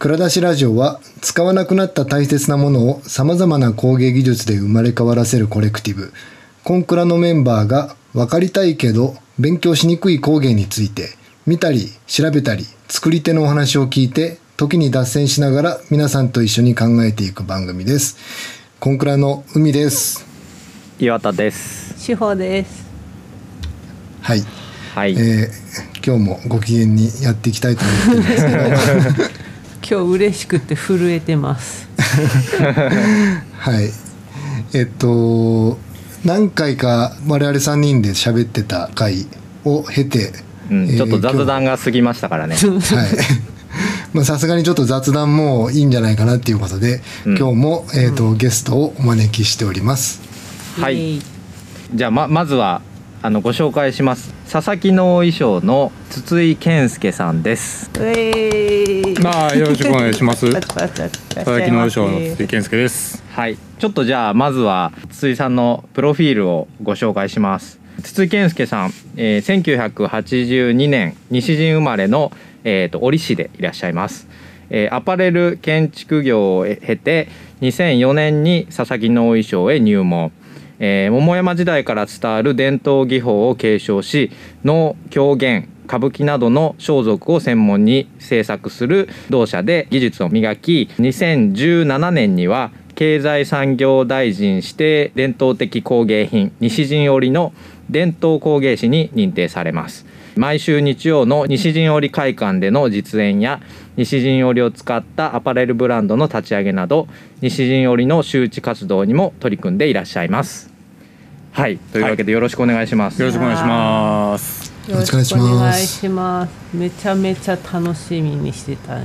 蔵出しラジオは使わなくなった大切なものをさまざまな工芸技術で生まれ変わらせるコレクティブ。コンクラのメンバーが分かりたいけど勉強しにくい工芸について見たり調べたり作り手のお話を聞いて時に脱線しながら皆さんと一緒に考えていく番組です。コンクラの海です。岩田です。志保です。はい、はい、えー今日もご機嫌にやっていきたいと思ってるんです。け ど今日嬉しくて震えてます。はい。えっと何回か我々3人で喋ってた回を経て、うん、えーちょっと雑談が過ぎましたからね。はい。まあさすがにちょっと雑談もいいんじゃないかなっていうことで、うん。今日も、えーとゲストをお招きしております。はい。じゃあままずはあのご紹介します。佐々木の衣装の筒井健介さんです。まあよろしくお願いします。佐佐々木の衣装の筒井健介です。はい、ちょっとじゃあまずは筒井さんのプロフィールをご紹介します。筒井健介さん、えー、1982年西陣生まれの、えー、と織師でいらっしゃいます。えーアパレル建築業を経て2004年に佐々木の衣装へ入門。えー桃山時代から伝わる伝統技法を継承し能狂言歌舞伎などの装束を専門に制作する同社で技術を磨き2017年には経済産業大臣指定伝統的工芸品西陣織の伝統工芸士に認定されます。毎週日曜の西陣織会館での実演や西陣織を使ったアパレルブランドの立ち上げなど西陣織の周知活動にも取り組んでいらっしゃいます。はい。というわけでよろしくお願いします、よろしくお願いします。よろしくお願いします。めちゃめちゃ楽しみにしてた。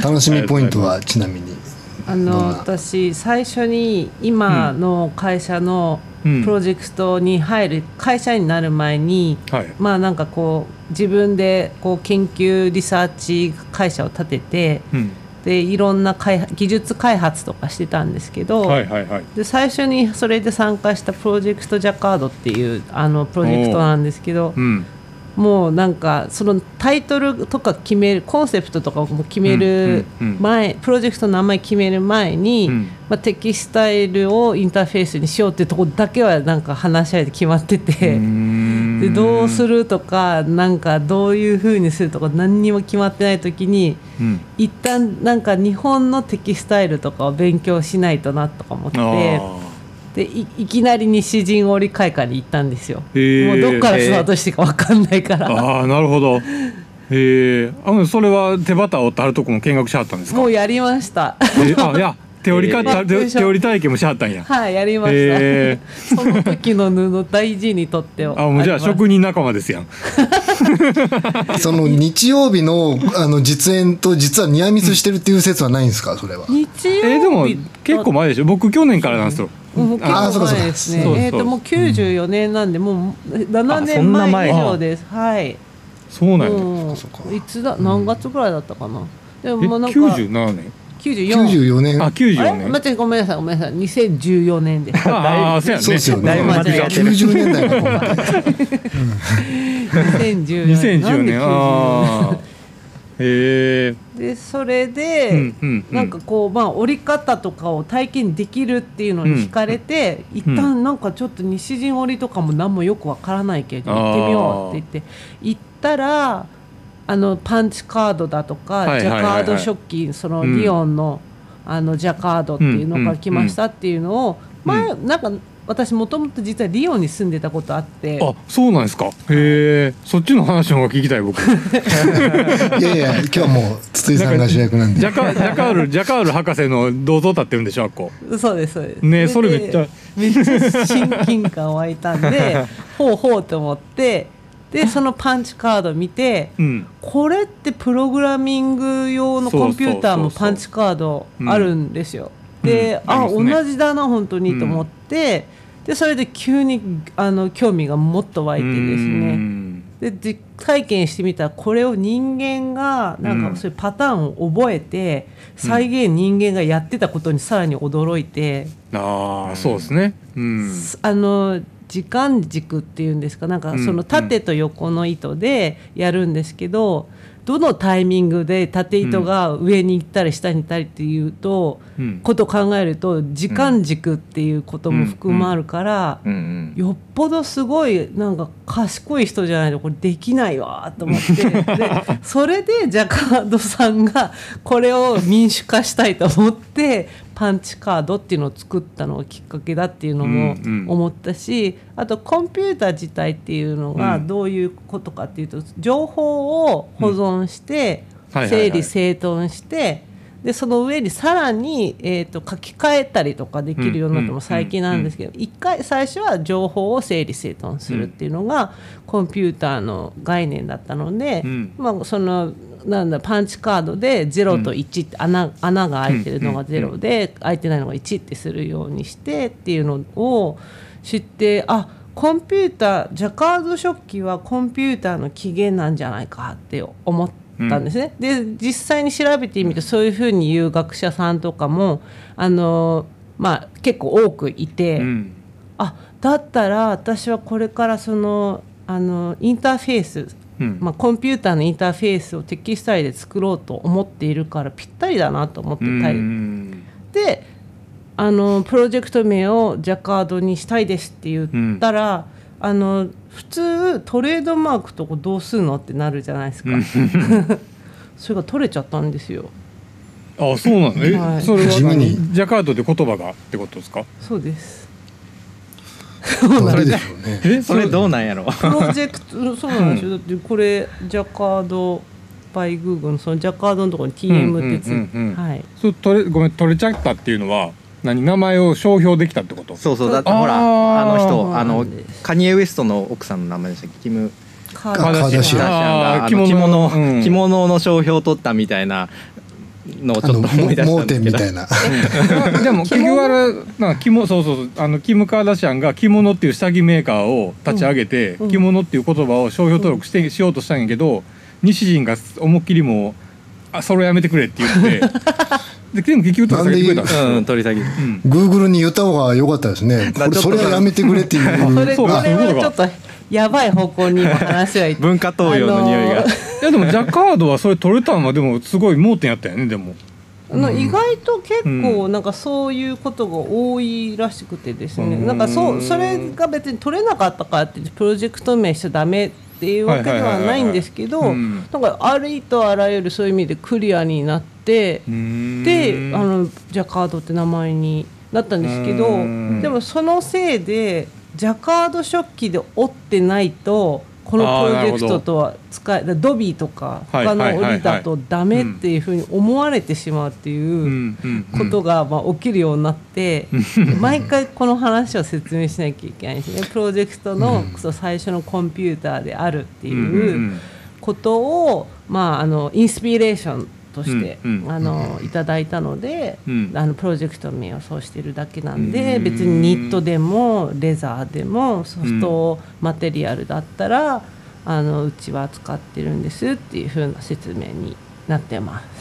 楽しみポイントはちなみに。どんあのな？私最初に今の会社のうん。プロジェクトに入る会社になる前に、はい。まあなんかこう自分でこう研究リサーチ会社を立ててうん。でいろんな開発技術開発とかしてたんですけど、はいはいはい。で最初にそれで参加したプロジェクトジャカードっていうあのプロジェクトなんですけどうん。もうなんかそのタイトルとか決めるコンセプトとかも決めるうんうんうん前、プロジェクトの名前決める前に、うんまあ、テキスタイルをインターフェースにしようっていうところだけはなんか話し合いで決まってて。でどうする。るとかなんかどういうふうにするとか何にも決まってない時にうん。一旦なんか日本のテキスタイルとかを勉強しないとなとか思ってあでいいきなり西陣織会館に行ったんですよ、もうどっからスタートしていいか分かんないから、あ。なるほど。ええあのそれは手旗をあるとこも見学しはったんですか？もうやりましたえあいや手織りか、えた手手織り体験もしはったんや。はいやりました、へその時の布大事にとってあもうじゃあ職人仲間ですやん。その日曜日のあの実演と実はニアミスしてるっていう説はないんですか？それは。日曜日えーでも結構前でしょ。僕去年からなんですよ。もう結あーそうかそうか。構前ですねそうそう。えっ、ともう94年なんでもう7あそ年前前以上です。はい。そうなんや。いつだ？何月ぐらいだったかな、でもえもうなんか九十七年？94 94年。あ九十四年。待ってごめんなさいごめんなさい。2014年です。ああそうやね。そうですよね。だいぶ間違えてる。90年代の頃2014年。2010年あああへえでそれで、うんうんうん。なんかこうまあ折り方とかを体験できるっていうのに惹かれて、一旦なんかちょっと西陣織とかも何もよくわからないけど行ってみようって言って行ったらあのパンチカードだとか、はいはいはいはい。ジャカード食器そのうんリオンの,、あのジャカードっていうのから来ましたっていうのを、前なんか私もともと実はリオンに住んでたことあって。あそうなんですか。へえ。そっちの話の方が聞きたい僕。ジ いやいや今日はもう筒井さんが主役なんで。ャカジャカールジャカール博士の銅像立ってるんでしょあっこ。そうですそうです。ねそれでめっちゃ。めっちゃ親近感湧いたんで ほうほうと思ってでそのパンチカード見てうん。これってプログラミング用のコンピューターもパンチカードあるんですよ。うん。で、あうんあね。同じだな本当にと思って、でそれで急にあの興味がもっと湧いてですうねん。で実体験してみたらこれを人間がなんうん。かそういうパターンを覚えて、再現人間がやってたことにさらに驚いて、ああそうですね。うん。あの時間軸っていうんですか？なんかその縦と横の糸でやるんですけど、どのタイミングで縦糸が上に行ったり下に行ったりっていうと、うん。ことを考えると時間軸っていうことも含まるから、よっぽどすごいなんか賢い人じゃないとこれできないわと思って。でそれでジャカードさんがこれを民主化したいと思ってパンチカードっていうのを作ったのがきっかけだっていうのもうんうん。思ったしあとコンピューター自体っていうのがうん。どういうことかっていうと情報を保存して整理整頓してでその上にさらに、えー、と書き換えたりとかできるようになったのも最近なんですけど一回最初は情報を整理整頓するっていうのがコンピューターの概念だったので、うん。まあ、そのなんだパンチカードで0と1って穴,、穴が開いてるのが0で開いてないのが1ってするようにしてっていうのを知ってあコンピュータージャカード食器はコンピューターの起源なんじゃないかって思ったんですね。で実際に調べてみるとそういうふうに言う学者さんとかもあの、まあ、結構多くいて。うん。あだったら私はこれからそのあのインターフェース、うん。まあ、コンピューターのインターフェースをテキスタイルで作ろうと思っているからぴったりだなと思ってたり、うん。であのプロジェクト名をジャカードにしたいですって言ったら、あの普通トレードマークとこどうするのってなるじゃないですか、それが取れちゃったんですよ。あそうなのえ、はい。それはジャカードで言葉がってことですか？そうです。どれでしょうね。えそれどうなんやろ？プロジェクトそうなんですよ。だってこれジャカードバイグーグルのそのジャカードのところに TM ってついうんうんうんうん。はい。それ取れごめん取れちゃったっていうのは何名前を商標できたってこと？そうそうだってほらあの人あのカニエ・ウエストの奥さんの名前でしたっけ？キム・カカーダシアン。カーダシアンが着物物うん。着物の商標を取ったみたいなのをちょっと思い出した盲んですけど。点みたいな。でも結局あれなんか着物そうそうそう。あのキム・カーダシアンが着物っていう下着メーカーを立ち上げて、うん。着物っていう言葉を商標登録して、しようとしたんやけど西陣が思いっきりもうあそれやめてくれって言って ででも結局取り下げてくれた。うん取り下げうん。グーグルに言った方が良かったですね。これそれはやめてくれっていう。それこれはちょっとやばい方向に今話はいって。文化東洋の匂いが、あのいやでもジャカードはそれ取れたのはでもすごい盲点やったよねでも。あの意外と結構うなんかそういうことが多いらしくてですね、うん。なんかそうそれが別に取れなかったからってプロジェクト名しちゃダメっていうわけではないんですけどなんかありとあらゆるそういう意味でクリアになってであのジャカードって名前になったんですけどうん。でもそのせいでジャカード食器で折ってないとこのプロジェクトとは使えだドビーとかはい他の折りだとダメっていうふうに思われてしまうっていうことがまあ起きるようになって毎回この話を説明しなきゃいけないんですね。プロジェクトの最初のコンピューターであるっていうことをまああのインスピレーションとしてあのいただいたのでうん。あのプロジェクト名をそうしてるだけなんでうん。別にニットでもレザーでもソフトマテリアルだったらあのうちは使ってるんですっていう風な説明になってます。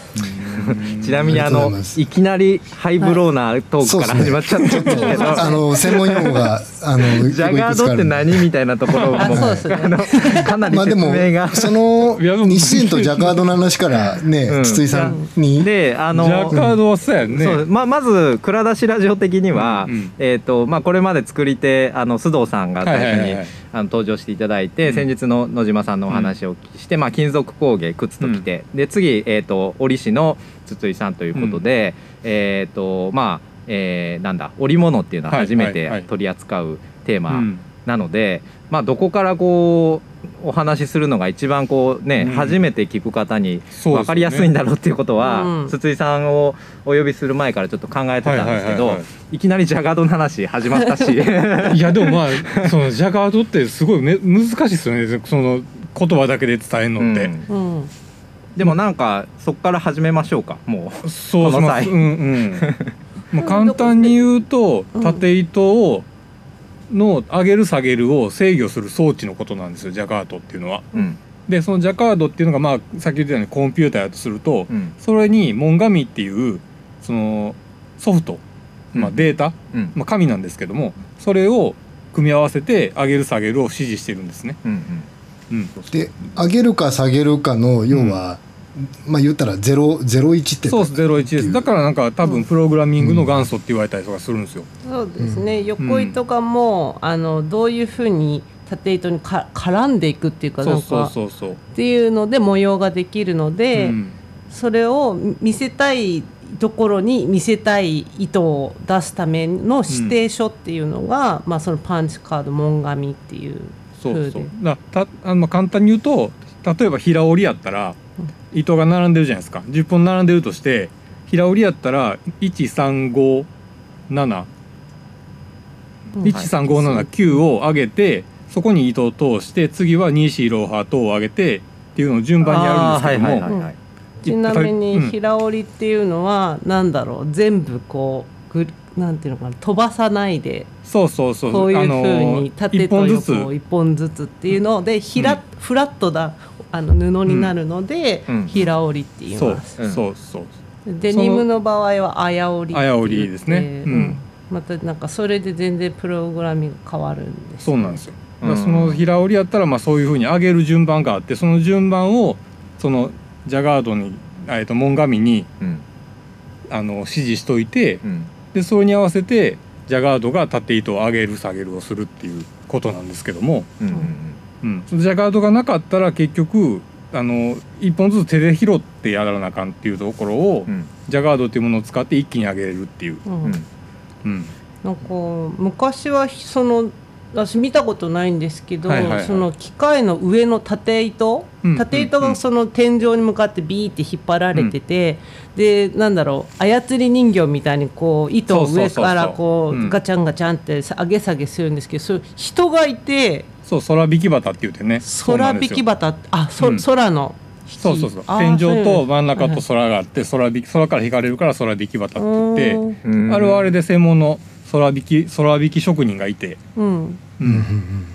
ちなみにあのざいきなりハイブローなトークから始まっちゃったんですけど、あの専門用語があの ジャガードって何みたいなところもあそうですねあのかなり説まあでも明が、その日清とジャカードの話からね、うん。筒井さんに。であのジャカードはそうやんね。そうままず蔵出しラジオ的には、えーとまあ、これまで作り手あの須藤さんが最初にはいはいはいはいあの登場していただいて、うん。先日の野島さんのお話をお聞きして、まあ、金属工芸靴ときて、で次、えー、と織師の筒井さんということで、えっ、とまあ、えーなんだ織物っていうのは初めて取り扱うテーマうんなので、まあ、どこからこうお話しするのが一番こうね、うん。初めて聞く方に分かりやすいんだろうっていうことは、うん。筒井さんをお呼びする前からちょっと考えてたんですけど、はいきなりジャガードの話始まったし。いやでもまあそのジャガードってすごいめ難しいですよね。その言葉だけで伝えるのって、うん。うん。でもなんかそこから始めましょうかもう。そうしこの際。ますうんうん。まあ簡単に言うとうん。縦糸をの上げる下げるを制御する装置のことなんですよジャカードっていうのは。うん。でそのジャカードっていうのがまあさっき言ったようにコンピューターやとすると、うん。それにモンガミっていうそのソフト、まあ、うんデータ、うん。まあ、紙なんですけどもそれを組み合わせて上げる下げるを指示してるんですね。うんうん、で上げるか下げるかの要は、まあ言ったらゼロゼロ一ってそうですゼロ一です。だからなんか多分プログラミングの元祖って言われたりとかするんですよ。そうですね、横糸がもうあのどういうふうに縦糸にか絡んでいくっていうかそうそうなんかそうそう。っていうので模様ができるので、うん。それを見せたいところに見せたい糸を出すための指定書っていうのが、まあ、そのパンチカード門紙っていうそうそう。風でだたあの簡単に言うと例えば平織りやったら糸が並んでるじゃないですか。10本並んでるとして平織りやったら1357うん。13579を上げてそこに糸を通して次は24ローハートを上げてっていうのを順番にやるんですけども、はいはいはいはい。ちなみにうん。平織りっていうのはなんだろう全部こうぐなんていうのかな飛ばさないでそうそうそうこういうふうに縦と一本ずつ。横を一本ずつっていうのでひら、フラットだあの布になるので、うん。平織りって言いそう。ます。うんそう。そうデニムの場合はあや織りあや織りですね。うん。またなんかそれで全然プログラミング変わるんですそうなんですよ。うん。その平織りやったらまあそういうふうに上げる順番があってその順番をそのジャガードにえっと門紙にうん。あの指示しといてうん。でそれに合わせてジャガードが縦糸を上げる下げるをするっていうことなんですけども、うんうん。ジャガードがなかったら結局あの一本ずつ手で拾ってやらなあかんっていうところを、うん。ジャガードっていうものを使って一気に上げれるっていう、うん。うん。うん、なんか昔はその私見たことないんですけど、はいはいはい。その機械の上の縦糸、うん。縦糸うんうんがその天井に向かってビーって引っ張られてて、でなんだろう操り人形みたいにこう糸を上からこそうガチャンガチャンって上げ下げするんですけど、それ人がいてそう空引き旗って言ってね。空引き旗あそ、うん。空のそうそうそう。天井と真ん中と空があって空空から引かれるから空引き旗って言ってうんうん。あれはあれで専門の空引き空引き職人がいて、うん。うん。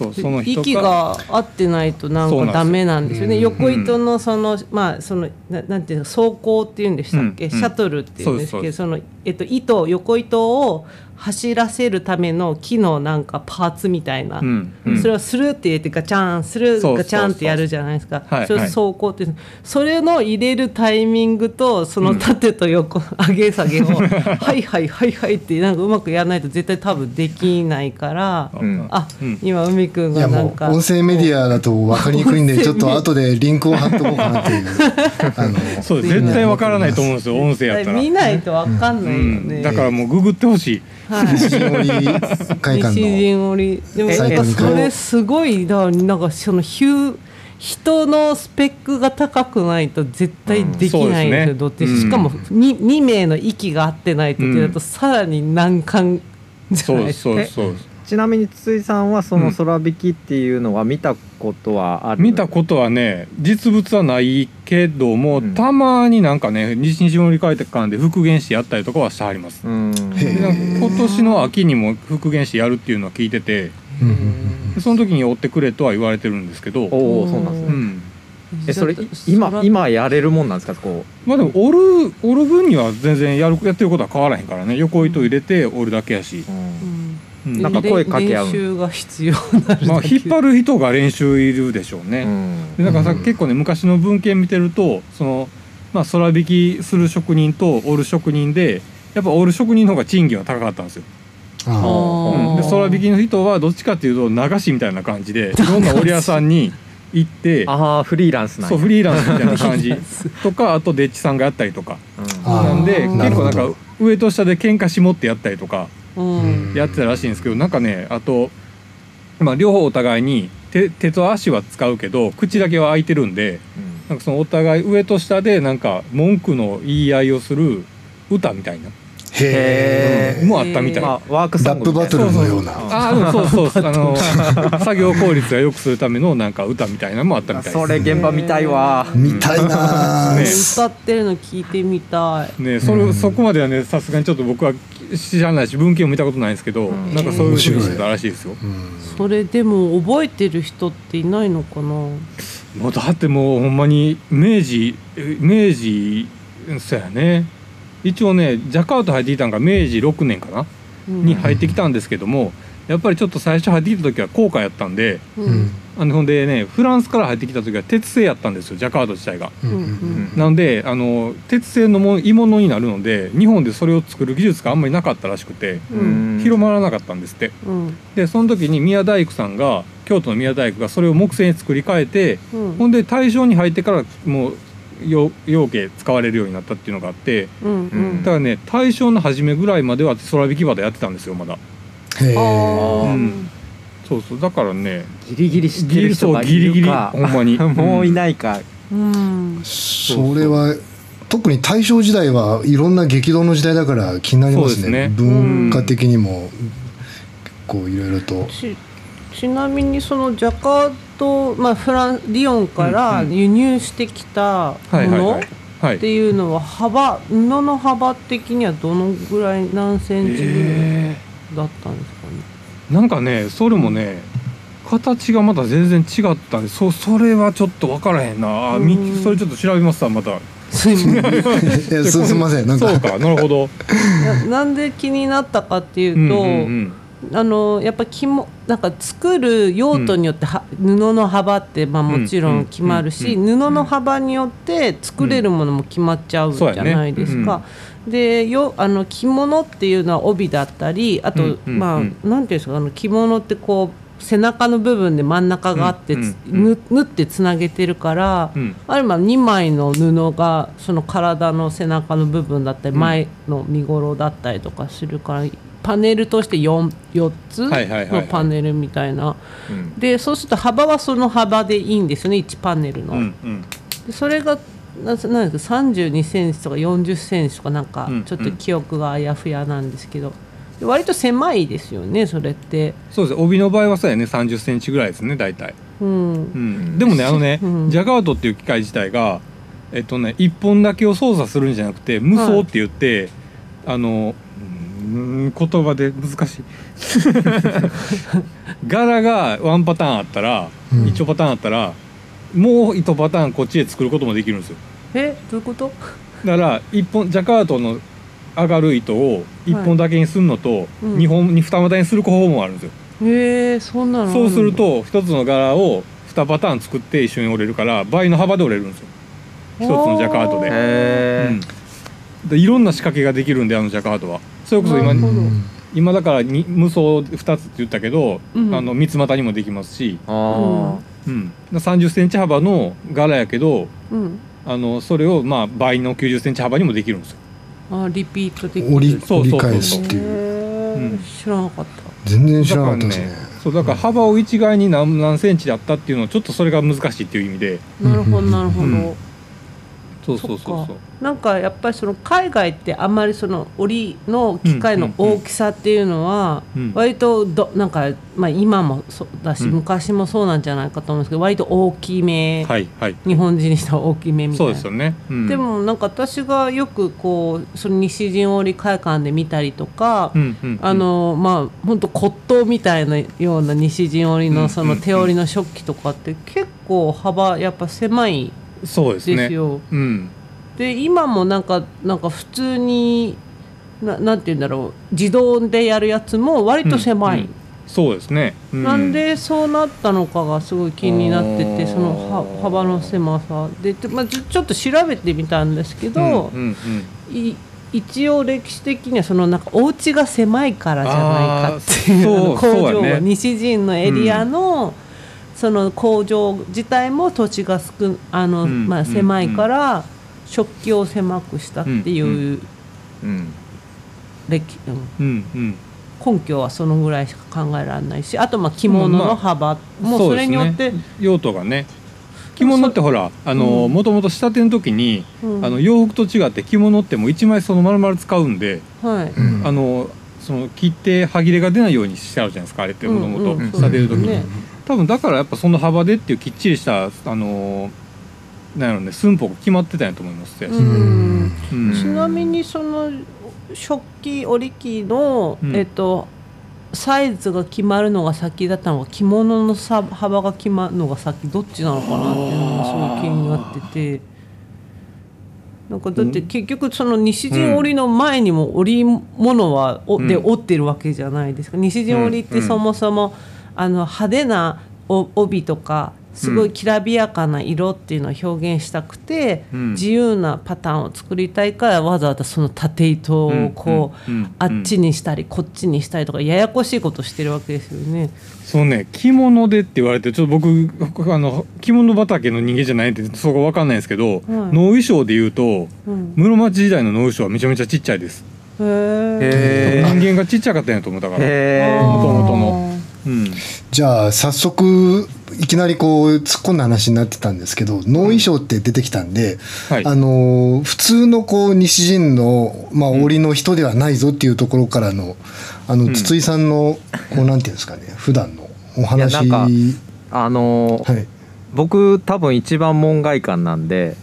そうその人息が合ってないとなんかダメなんですよね。うん。横糸のそのまあそのななんていうの走行っていうんでしたっけ、うん。シャトルっていうんですけどそのえっと糸横糸を走らせるための木のなんかパーツみたいな、うんうん。それをスルーって入れてガチャンスルガチャンってやるじゃないですか。はいそれを走行って。それの入れるタイミングとその縦と横、上げ下げを はいはいはいはいってなんかうまくやらないと絶対多分できないから、うん。あ、うん今海くんがなんか音声メディアだと分かりにくいんでちょっと後でリンクを貼っとこうかなっていう。あのそう絶対わからないと思うんですよ音声やったら、見ないとわかんないよね、うん、だからもうググってほしいはい。西織会館西の陣織。でもなんかそれすごいだからなんかそのヒュー人のスペックが高くないと絶対できないんですよ、うんだってそうですねしかも 2, 2名の息が合ってないとってなるとさらに難関じゃそうないですか。そうそうちなみに筒井さんはその空引きっていうのは見たことはある、見たことはね実物はないけども、うん。たまになんかね西日本理会館で復元してやったりとかはしてはります、今年の秋にも復元してやるっていうのは聞いててその時に追ってくれとは言われてるんですけど、おおそうなんですね。うん、えそれ今空今やれるもんなんですかこ？まあでも折る折る分には全然やるやってることは変わらへんからね。横糸入れて折るだけやし、う、なんか声かけ合う。練習が必要になるまあ引っ張る人が練習いるでしょうね、うん。でなんかさ、うん。結構ね昔の文献見てるとその、まあ、空引きする職人と折る職人でやっぱ折る職人の方が賃金は高かったんですよ、ああー。うん。で空引きの人はどっちかっていうと流しみたいな感じでいろんな折り屋さんに行ってああフリーランスなんや。そうフリーランスみたいな感じ。とかあとデッチさんがやったりとか。うん。なんで結構なんか上と下で喧嘩しもってやったりとか。うんやってたらしいんですけどなんかねあと、まあ、両方お互いに手手と足は使うけど口だけは開いてるんでなんかそのお互い上と下でなんか文句の言い合いをする歌みたいな。へえもあったみたい。な。まあワークソラップバトルのような。あーでもそうそう。あの 作業効率が良くするためのなんか歌みたいなのもあったみたい。ですそれ現場見たいわ。見たいなあね。歌ってるの聞いてみたい。ねそれ、うんそこまではねさすがにちょっと僕は知らないし文献を見たことないんですけど、うん。なんかそういうふうにしてたらしいですよ。うん。それでも覚えてる人っていないのかな？もうだってもうほんまに明治え明治そうやね。一応ねジャカート入っていたんが明治6年かな、に入ってきたんですけどもやっぱりちょっと最初入ってきた時は高価やったんでううん。んあのほんでねフランスから入ってきた時は鉄製やったんですよジャカード自体が。うん。ううん。ん。なんであの鉄製のも鋳物になるので日本でそれを作る技術があんまりなかったらしくてうん。広まらなかったんですって。うん。でその時に宮大工さんが京都の宮大工がそれを木製に作り変えてうん。ほんで大正に入ってからもうよ養鶏使われるようになったっていうのがあってうん。うん。だからね大正の初めぐらいまでは空引き旗やってたんですよまだへえあー。うん。そうそうだからねギリギリ知ってる人がいギリギリるかほんまに。もういないか。うん。それは特に大正時代はいろんな激動の時代だから気になりますね。ね。文化的にも結構いろいろと。ちちなみにそのジャカート、まあ、フランリヨンから輸入してきたものっていうのは幅布の幅的にはどのぐらい？何センチぐらい？えだったんですかね、ーなんかねそれもね形がまた全然違ったんでそそれはちょっと分からへんな。あみうん。それちょっと調べますわまた。すいません。なんか。そうかなるほど。ななんで気になったかっていうと、うんうんあのやっぱ着もなんか作る用途によっては、布の幅ってまあもちろん決まるし、うん。布の幅によって作れるものも決まっちゃうじゃないですか。でよあの着物っていうのは帯だったりあと、うん。うん。まあ、うん。なんていうんですかあの着物ってこう背中の部分で真ん中があって、縫ってつなげてるから、うん。あるいは2枚の布がその体の背中の部分だったり、うん。前の身ごろだったりとかするからパネルとして 4, 4つはいはいはいはい。のパネルみたいな。うん。でそうすると幅はその幅でいいんですよね1パネルの。うんうん。でそれがななんですか32センチとか40センチとかなんかうんちょっと記憶があやふやなんですけど、で割と狭いですよねそれって。そうです。帯の場合はそうやね3 0センチぐらいですね大体、うん。うん、でもねあのね、うん。ジャガートっていう機械自体がえっとね1本だけを操作するんじゃなくて無双って言って、あのうん言葉で難しい柄がワンパターンあったら、うん一パターンあったらもう一パターンこっちで作ることもできるんですよえどういうことだから一本ジャカートの上がる糸を1本だけにするのと、うん2本に二股にする方法もあるんですよへえそんなのそうすると一つの柄を2パターン作って一緒に折れるから倍の幅で折れるんですよ一つのジャカートで,、へうん、でいろんな仕掛けができるんであのジャカートはそれこそ今今だからに無双2つって言ったけど、うん。あの三つ股にもできますし、あうん、3 0ンチ幅の柄やけどうん。あのそれをまあ倍の9 0ンチ幅にもできるんですよ。あリピートできる。折りそうそうそていう。知らなかった。全然知らなかったですね。だからそうだから幅を一概に何何センチだったっていうのはちょっとそれが難しいっていう意味で。なるほどなるほど、うんそうそうそうそう。なんかやっぱりその海外ってあんまりその織りの機械の大きさっていうのはうん。割とどなんか、まあ、今もそうだし、うん。昔もそうなんじゃないかと思うんですけど割と大きめ、はいはい。日本人にしたら大きめみたいうな。そですよね、うん。でもなんか私がよくこうその西陣織会館で見たりとか、うんうんうん。あのまあ本当骨董みたいなような西陣織うんのその手織りの食器とかって結構幅やっぱ狭いそうですね。ですよ。うん。で今もなんかなんか普通にななんて言うんだろう自動でやるやつも割と狭い、うん。うんそうですね、うなんでそうなったのかがすごい気になっててそのは幅の狭さ。で、でまあ、ちょっと調べてみたんですけど、うんうん一応歴史的にはそのなんかお家が狭いからじゃないかっていう工場西陣のエリアの、その工場自体も土地が少あの、うん。まあ、うん狭いから、食器を狭くしたっていう、歴うん。うん。うん。根拠はそのぐらいしか考えられないしあとまあ着物の幅もそれによって、用途がね。着物ってほらあのうん。もともと仕立ての時に、うん。あの洋服と違って着物ってもう一枚その丸々使うんで、はい、うんあのその切って歯切れが出ないようにしてあるじゃないですかあれってもともと仕立てる時に、ね多分だからやっぱその幅でっていうきっちりしたあのなんやろね寸法が決まってたんやと思いますよ、うん。うん。ちなみにその食器織り機の、うん。えっとサイズが決まるのが先だったのか着物のさ幅が決まるのが先どっちなのかなっていうのがすごい気になってて。なんかだって結局その西陣織の前にも織物はおで織ってるわけじゃないですか、西陣織ってそもそもあの派手なお帯とかすごいきらびやかな色っていうのを表現したくて、うん。自由なパターンを作りたいからわざわざその縦糸をこう、うん。うん。うん。あっちにしたりこっちにしたりとかややこしいことしてるわけですよね。そうね。着物でって言われてちょっと僕あの着物畑の人間じゃないんでそこわかんないんですけど、能衣装で言うとうん、室町時代の能衣装はめちゃめちゃちっちゃいです。へ人間がちっちゃかったんやと思うだから、へ元々のうん、じゃあ早速いきなりこう突っ込んだ話になってたんですけど能衣装って出てきたんで、はい。あのー普通のこう西陣の、まあ、織の人ではないぞっていうところからのあのん。筒井さんのこうなんていうんですかね普段のお話。いやなんかあのーはい。僕多分一番門外漢なんで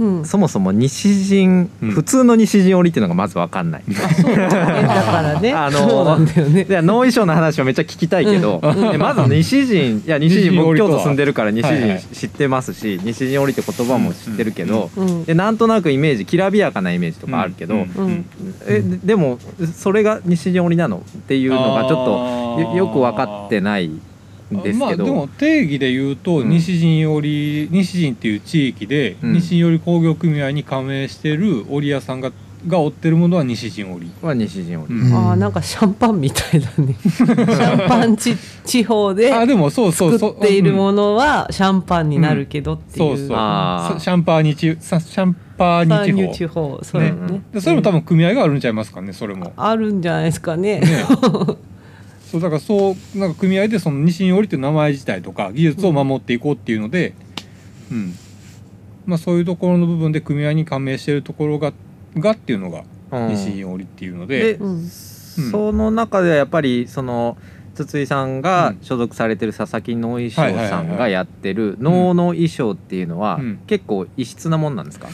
うん。そもそも西陣、うん。普通の西陣織っていうのがまず分かんない。そうだねだ。からね。あの衣装の話をめっちゃ聞きたいけど、うん。でまず西陣いや西陣僕京都住んでるから西はいはい。陣知ってますし、西陣織って言葉も知ってるけど、うん。でなんとなくイメージきらびやかなイメージとかあるけど、うん。うん。えででもそれが西陣織なのっていうのがちょっとよよく分かってない。んですけど、まあでも定義で言うと、うん。西陣織西陣っていう地域で、うん。西陣織工業組合に加盟してる織屋さんがが織ってるものは西陣織、は西陣織、うん。ああなんかシャンパンみたいだね。シャンパン地地方であでもそうそうそう作っているの、ものはシャンパンになるけどっていう。そうそう。あー。シャンパーニチさシャンパーサーニュニ地地方そうだね。ね。でそれも多分組合があるんちゃいますかねそれも。あるんじゃないですかね。ね そうだからそうなんか組合でその西陣織っていう名前自体とか技術を守っていこうっていうので、うん。まあ、そういうところの部分で組合に加盟してるところががっていうのがうん。西陣織っていうので。で、うん。その中ではやっぱりその筒井さんが所属されてる佐々木能衣装さんがやってる能の衣装っていうのはうん。結構異質なもんなんですか、い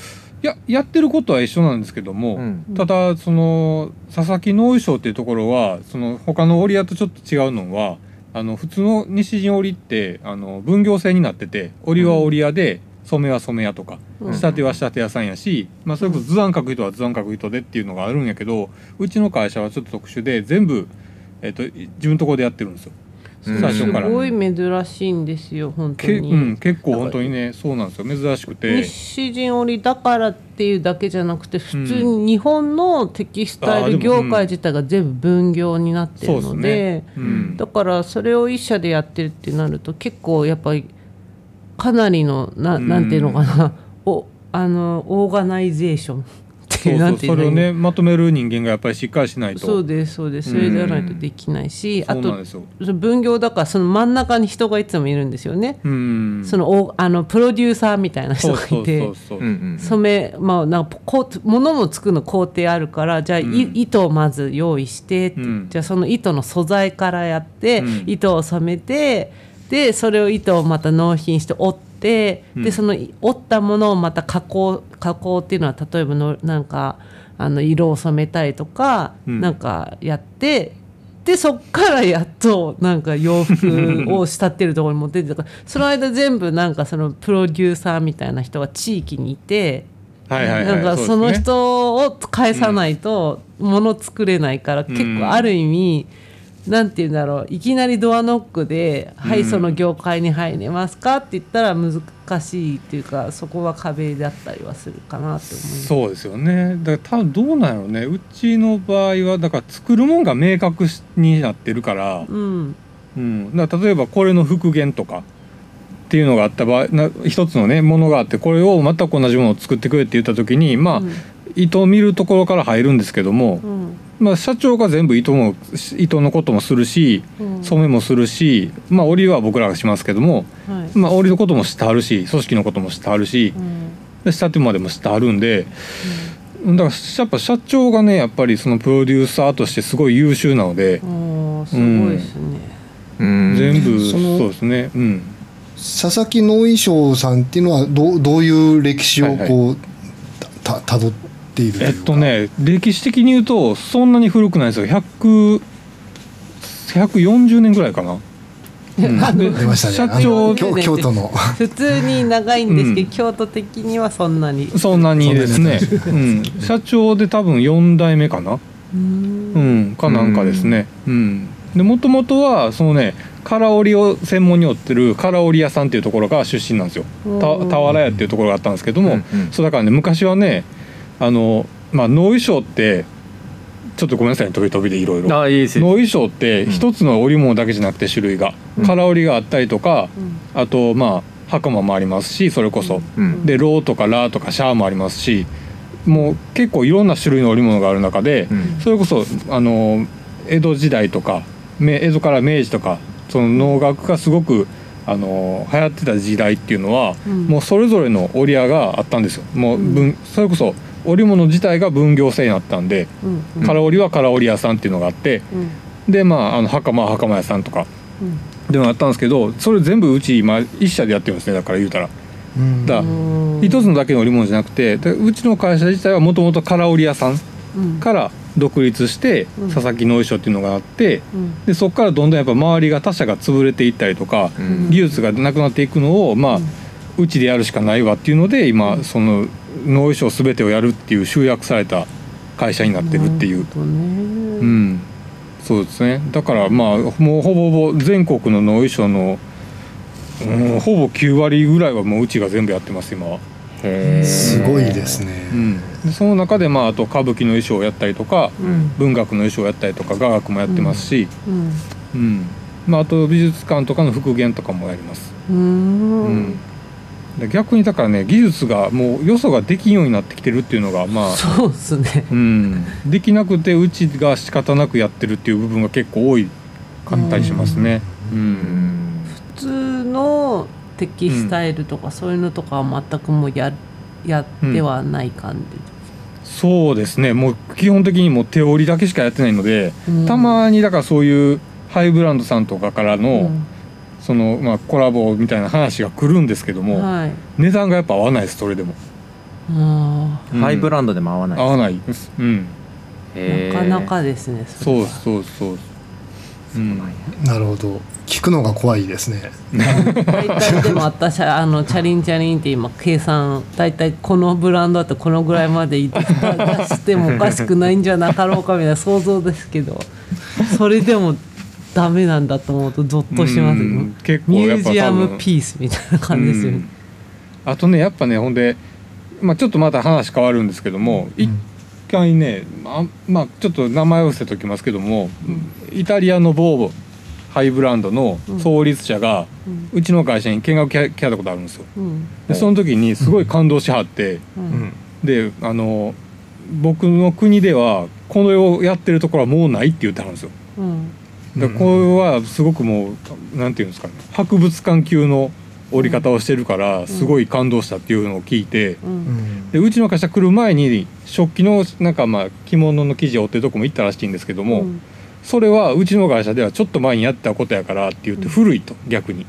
ややってることは一緒なんですけども、うん。ただその佐々木能衣装っていうところはその他の織屋とちょっと違うのはあの普通の西陣織ってあの分業制になってて織は織屋で染めは染め屋とかうん。仕立ては仕立て屋さんやし、まあ、それこそ図案書く人は図案書く人でっていうのがあるんやけどうちの会社はちょっと特殊で全部、えっと自分のところでやってるんですよ。うん。最初から。すごい珍しいんですよ本当に。けうん、結構本当にねそうなんですよ珍しくて。西陣織だからっていうだけじゃなくて普通に日本のテキスタイル業界自体が全部分業になってるのでうん。だからそれを一社でやってるってなると結構やっぱりかなりのなうん。なんていうのかな。おあのオーガナイゼーションそいうそうんそれをねまとめる人間がやっぱりしっかりしないと。そうですそうです。それじゃないとできないしあとそうなんですよ。分業だからその真ん中に人がいつもいるんですよね。うん、そのおあのプロデューサーみたいな人がいて。染めまあなんかこう物も作るの工程あるからじゃあ、いうん。糸をまず用意してうん。じゃあその糸の素材からやって、うん。糸を染めてでそれを糸をまた納品して織って、うんでその織ったものをまた加工加工っていうのは例えばのなんかあの色を染めたりとか、うんなんかやって。でそっからやっとなんか洋服を仕立てるところに持ってってたからその間全部なんかそのプロデューサーみたいな人が地域にいてはいはいはい。なんかその人を返さないと物作れないから、結構ある意味なんて言うんだろういきなりドアノックで「はいうんその業界に入れますか?」って言ったら難しいっていうかそこは壁だったりはするかなって思います。そうですよね。だから多分どうなんやろうね。うちの場合はだから作るもんが明確になってるから、うんうん。だから例えばこれの復元とかっていうのがあった場合、な一つのねものがあってこれを全く同じものを作ってくれって言った時に、まあ、うん糸を見るところから入るんですけども、うん。まあ社長が全部糸も糸のこともするし、うん。染めもするし、まあ織りは僕らがしますけども、はい。まあ織りのことも知ってはるし、組織のことも知ってはるし。うん。で仕立てまでもしてあるんで、だからやっぱ社長がねやっぱりそのプロデューサーとしてすごい優秀なので、すごいですね。うん。全部そそうのですね。うん。佐々木能衣装さんっていうのはどうどういう歴史をこう、たたどっているというか。えっとね歴史的に言うとそんなに古くないですよ。100 140年ぐらいかな。うん。で出ましたね。社長京京都の。普通に長いんですけど、うん。京都的にはそんなに。そんなにですね。うん、社長で多分4代目かな。ううん。んかなんかですね。うん。でもともとはそのね空織を専門に織ってる空織屋さんっていうところが出身なんですよ。た俵屋っていうところがあったんですけども、うんうん。そうだからね昔はねあのまあ能衣装ってちょっとごめんなさいね飛び飛びでいろいろ。あいいですよ能衣装ってうん。一つの織物だけじゃなくて種類が、うん。空織があったりとかうん。あとまあ袴もありますしそれこそ、うん。でローとかラーとかシャーもありますしもう結構いろんな種類の織物がある中で、うん。それこそあの江戸時代とかめ江戸から明治とかその能楽がすごくあの流行ってた時代っていうのは、うん。もうそれぞれの織屋があったんですよ。もう分、それこそ織物自体が分業制になったんで、うん。空織は空織屋さんっていうのがあってうん。でまああの袴は袴屋さんとか。うん。でもあったんですけどそれ全部うち今一社でやってるんですねだから言うたら。うん。だうん一つのだけの織物じゃなくてでうちの会社自体はもともと空織屋さんから独立してうん。佐々木農衣装っていうのがあってうん。でそこからどんどんやっぱ周りが他社が潰れていったりとかうん。技術がなくなっていくのをまあうちでやるしかないわっていうので今その農衣装全てをやるっていう集約された会社になってるっていう。なるほどね。うん。そうですね。だからまあもうほぼほぼ全国の農衣装のうんほぼ9割ぐらいはもううちが全部やってます今は。へー。すごいですね、うん、でその中でまああと歌舞伎の衣装をやったりとかうん。文学の衣装をやったりとか雅楽もやってますし、うん。うん。まあ、あと美術館とかの復元とかもやります、ううん。で逆にだからね技術がもうよそができんようになってきてるっていうのがまあ、そうですね。うん、できなくてうちが仕方なくやってるっていう部分が結構多いかったりしますね。うん。うん。普通のテキスタイルとかそういうのとかは全くもうややってはない感じ、そうですね。もう基本的にもう手織りだけしかやってないので、うん。たまにだからそういうハイブランドさんとかからの、うんそのまあコラボみたいな話が来るんですけども、はい。値段がやっぱ合わないですそれでも、あハイブランンドでも合わない合わないです。うん。ー。なかなかですねそうそうそう。うんなるほど。聞くのが怖いですね。大体でも私あのチャリンチャリンって今計算大体このブランドだとこのぐらいまでい出してもおかしくないんじゃなかろうかみたいな想像ですけどそれでもダメなんだと思うとゾッとしますうん結構ミュージアムピースみたいな感じですよね。うん。あとねやっぱねほんで、まあ、ちょっとまた話変わるんですけども一回ねまあ、まあ、ちょっと名前を伏せておきますけども、イタリアの某ハイブランドの創立者が、うん。うちの会社に見学来来たことあるんですよ。うん。でその時にすごい感動しはって、ううん。んであの僕の国ではこれをやってるところはもうないって言ってはるんですよこれはすごくもうなんていうんですかね。博物館級の折り方をしてるからすごい感動したっていうのを聞いて。ううん。んでうちの会社来る前に食器のなんかまあ着物の生地を折ってるとこも行ったらしいんですけども、うん。それはうちの会社ではちょっと前にやったことやからって言って古いと逆に。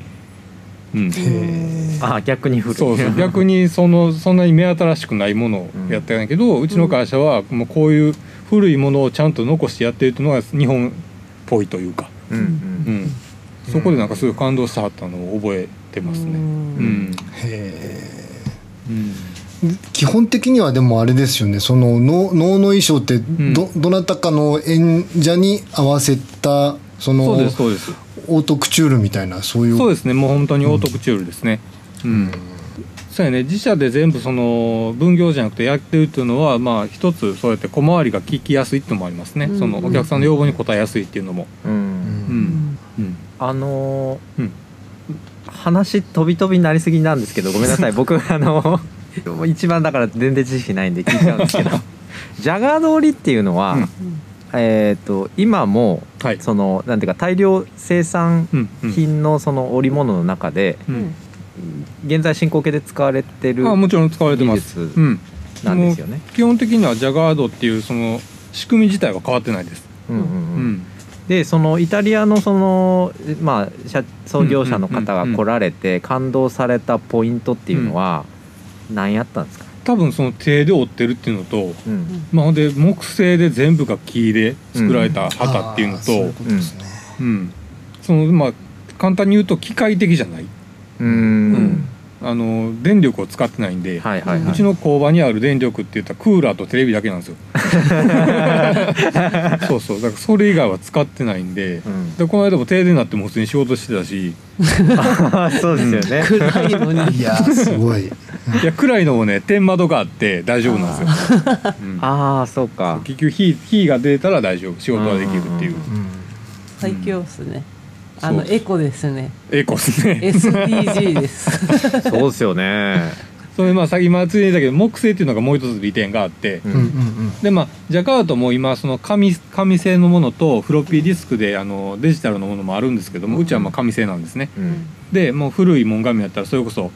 うん、へあ逆に古い。そうそう。逆にそのそんなに目新しくないものをやってないけど、うちの会社はもうこういう古いものをちゃんと残してやってるっていうのが日本っぽいというか、うんううん。ん、そこでなんかすごい感動してはったのを覚えてますね。ううん。んへうん。え基本的にはでもあれですよね。その能能の衣装ってど,、どなたかの演者に合わせたそそうのですそうです。オートクチュールみたいなそういう。そうですね。もう本当にオートクチュールですね。うんそうやね。自社で全部その分業じゃなくてやってるっていうのはまあ一つそうやって小回りが利きやすいっていうのもありますね、うん。そのお客さんの要望に応えやすいっていうのも。うん。うん。うん。うんあのーうん。話飛び飛びになりすぎなんですけどごめんなさい。僕あの 一番だから全然知識ないんで聞いちゃうんですけど。ジャガード織りっていうのは、うん。えっ、と今もはい。そのなんていうか大量生産品のその織物の中でうん現在進行形で使われてるあもちろん使われてます。なんですよね。基本的にはジャガードっていうその仕組み自体は変わってないです。うんうんううん。ん、でそのイタリアのそのまあ社創業者の方が来られて感動されたポイントっていうのは何やったんですか、多分その手で折ってるっていうのと、うん。まあ、ほんで木製で全部が木で作られた旗っていうのと、ういうことですね、うん、そのまあ簡単に言うと機械的じゃない、うーん。あの電力を使ってないんで、はいはいはい。うちの工場にある電力って言ったらクーラーとテレビだけなんですよ。そうそう。だからそれ以外は使ってないんでうん。でこの間も停電になっても普通に仕事してたし。あ そうですよね。暗いのに。いやーすごい。いや暗いのもね天窓があって大丈夫なんですよ、うん。ああそうか。結局火火が出たら大丈夫。仕事はできるっていう。うん。最強っすねあのエコですね。エコですね。SDG です。そうですよね。それまあさ今ついでたけど木製っていうのがもう一つ利点があって、うん。うんうんうん。でまあジャカートも今その紙紙製のものとフロッピーディスクであのデジタルのものもあるんですけどもうちはまあ紙製なんですね。うん。でもう古い門紙やったらそれこそ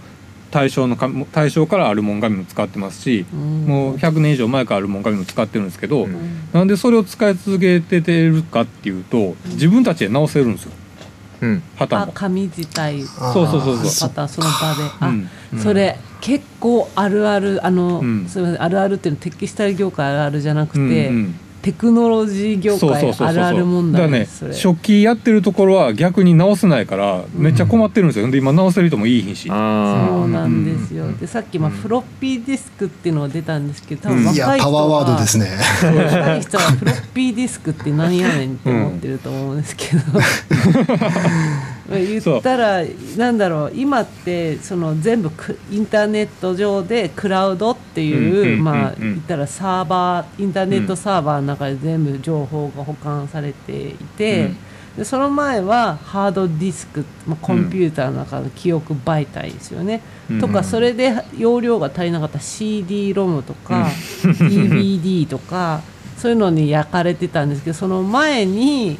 大正の紙大正からある門紙も使ってますし、もう100年以上前からある門紙も使ってるんですけど、うん。なんでそれを使い続けてるかっていうと自分たちで直せるんですようん。あ旗も。紙自体。そうそうそうそう。またその場で。あ、うん。それ結構あるあるあの、うん。すみませんあるあるっていうのはテキスタイル業界あるあるじゃなくて、うんうんテクノロジー業界あるある問題だからねですそれ食器やってるところは逆に直せないからめっちゃ困ってるんですよ、で今直せる人もいいひんしあそうなんですよ、うん。でさっきまあフロッピーディスクっていうのが出たんですけど多うん。分若い人いやパワーワードですね。ね若い人はフロッピーディスクってなんやねんって思ってると思うんですけど、言ったらなんだろう今ってその全部クインターネット上でクラウドっていう、まあ言ったらサーバーインターネットサーバーの中で全部情報が保管されていて、うん。でその前はハードディスク、まあ、コンピューターの中の記憶媒体ですよね、うんとかそれで容量が足りなかった CD ロムとか、DVD とかそういうのに焼かれてたんですけどその前に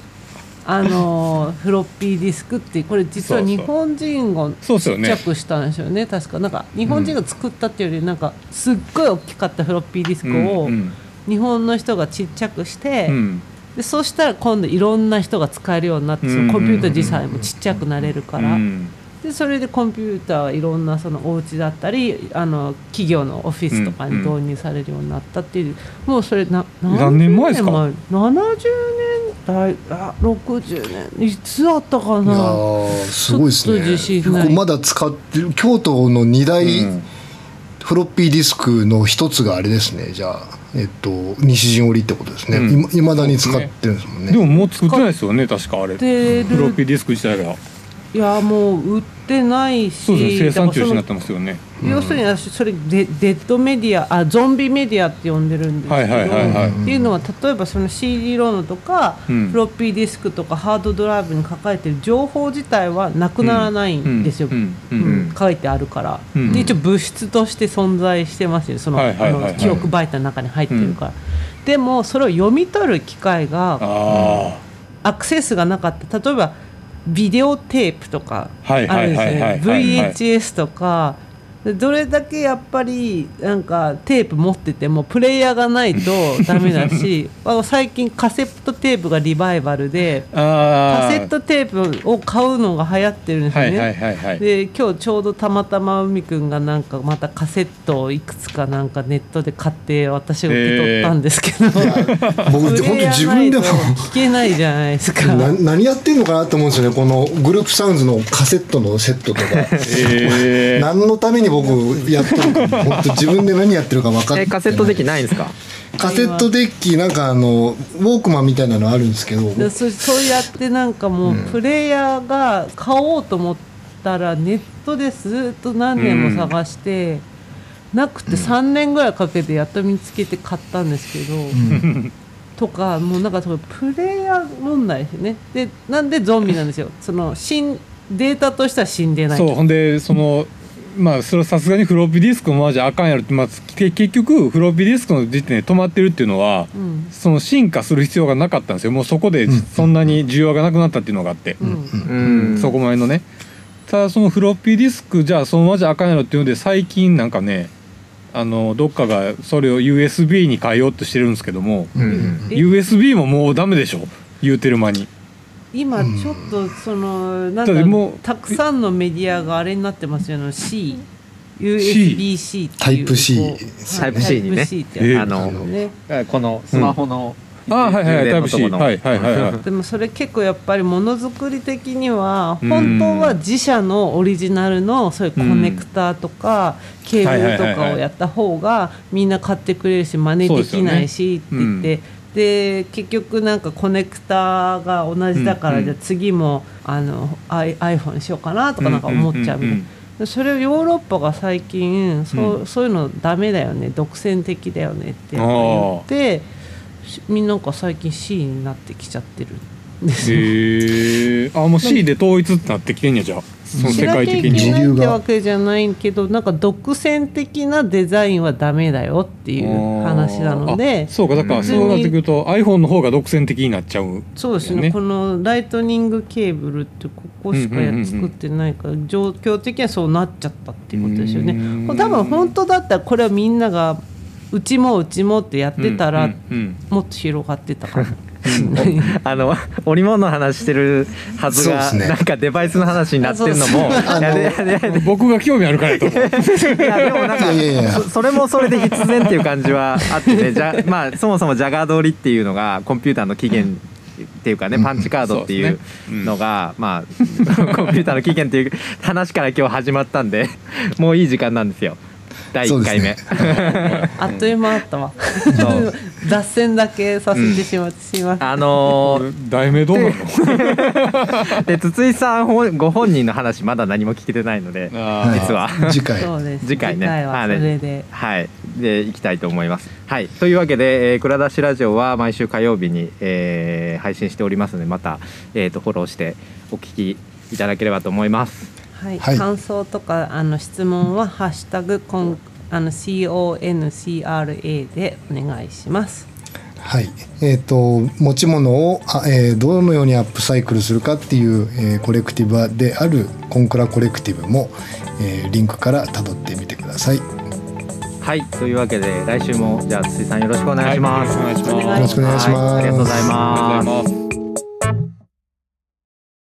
あのフロッピーディスクってこれ実は日本人がちっちゃくしたんですよね。確かなんか日本人が作ったっていうよりなんかすっごい大きかったフロッピーディスクをうん日本の人がちっちゃくして、うんでそうしたら今度いろんな人が使えるようになってそのコンピューター自体もちっちゃくなれるから、うんでそれでコンピューターはいろんなそのお家だったりあの企業のオフィスとかに導入されるようになったっていう、もうそれな何年前？ですか？何年前70年代？あ60年？いつだったかいやなーすごいですね。まだ使ってる京都の2大うん。フロッピーディスクの一つがあれですね。じゃあえっと西陣織ってことですね、うん。いまだに使ってるんですもんね。でももう作ってないですよね確かあれ。でフロッピーディスク自体がいやもう売ってないしそうですね生産中止になってますよね。要するに私それデデッドメディアあゾンビメディアって呼んでるんですけど、はいはいはいはい。っていうのは例えばその CD ロームとか、うん。フロッピーディスクとかハードドライブに書かれてる情報自体はなくならないんですよ、うん書いてあるから、うんで一応物質として存在してますよ。その,、はいはいはいはい。あの記憶媒体の中に入ってるから、でもそれを読み取る機会があアクセスがなかった。例えばビデオテープとかあるんですね。VHS とかでどれだけやっぱりなんかテープ持っててもプレイヤーがないとダメだし あ最近カセットテープがリバイバルでカセットテープを買うのが流行ってるんですよね。はいはいはいはい。で今日ちょうどたまたま海くんがなんかまたカセットをいくつかなんかネットで買って私が受け取ったんですけど、僕プ本当 自分でも。と聞けないじゃないですか。な何やってんのかなと思うんですよね。このグループサウンズのカセットのセットとか。えー。何のために僕やってるか本当自分で何やってるか分かってえカセットデッキないんですか？カセットデッキなんかあのウォークマンみたいなのあるんですけど。でそそうやってなんかもうプレイヤーが買おうと思ったらネットでずっと何年も探して、なくて3年ぐらいかけてやっと見つけて買ったんですけど、とかもうなんかそのプレイヤー問題ですよね。でなんでゾンビなんですよ。その死んデータとしては死んでないそうほんでそのまあそれはさすがにフロッピーディスクもまあじゃああかんやろって、まあ、け結局フロッピーディスクの時点で止まってるっていうのは、うん。その進化する必要がなかったんですよ。もうそこでうん。そんなに需要がなくなったっていうのがあって、うん。うん。そこまでのね。ただそのフロッピーディスクじゃあそのままじゃあかんやろっていうので最近なんかねあのどっかがそれを USB に変えようとしてるんですけども、うん。え？USB ももうダメでしょ？言うてる間に今ちょっとそのなんかたくさんのメディアがあれになってますよね。C USB-C っていうタイプ C タイプ C にね。あのこのスマホのあはいはいはいタイプ C はいはいはいはい。でもそれ結構やっぱりものづくり的にはうん。本当は自社のオリジナルのそういうコネクターとかケーブルとかをやった方がみんな買ってくれるし真似できないしって言って。で結局なんかコネクターが同じだから、うんうん。じゃあ次もあの iPhone にしようかなとかなんか思っちゃうみたそれをヨーロッパが最近そう,、うん。そういうのダメだよね独占的だよねって言ってしみんななんか最近 C になってきちゃってるんですよ。へえあもう C で統一ってなってきてんやじゃあその世界的に。ってわけじゃないけどなんか独占的なデザインはダメだよっていう話なので。あそうかだからそうなってくると iPhone の方が独占的になっちゃうそうですね。ねこのライトニングケーブルってここしか作ってないから状況的にはそうなっちゃったっていうことですよね。多分本当だったらこれはみんながうちもうちもってやってたら、もっと広がってたかもあの織物の話してるはずが、ね。なんかデバイスの話になってるのも僕が興味あるからやといやでもなんかそそれもそれで必然っていう感じはあってね。じゃまあそもそもジャガー通りっていうのがコンピューターの起源っていうかねパンチカードっていうのが、まあ コンピューターの起源っていう話から今日始まったんでもういい時間なんですよ第1回目、あっという間だったわ。脱線だけさせてしまってす。いまあのー題名どうなの？で筒井さん本ご本人の話まだ何も聞けてないので実は。次回。そうです。次回ね。はそれで、はい、でいきたいと思います。はい、というわけで、えー、蔵出しラジオは毎週火曜日に、えー配信しておりますのでまた、えー、とフォローしてお聞きいただければと思います。はい。はい。感想とかあの質問は「ハッシュタグコンあの CONCRA」でお願いします。はい。えー、と持ち物を、あえーどのようにアップサイクルするかっていう、えーコレクティブであるコンクラコレクティブも、えーリンクからたどってみてください。よはい、というわけで来週もじゃあ筒井さんよろしくお願いします。はい。お願いします。お願いします。ろしくお願いします。ありがとうございます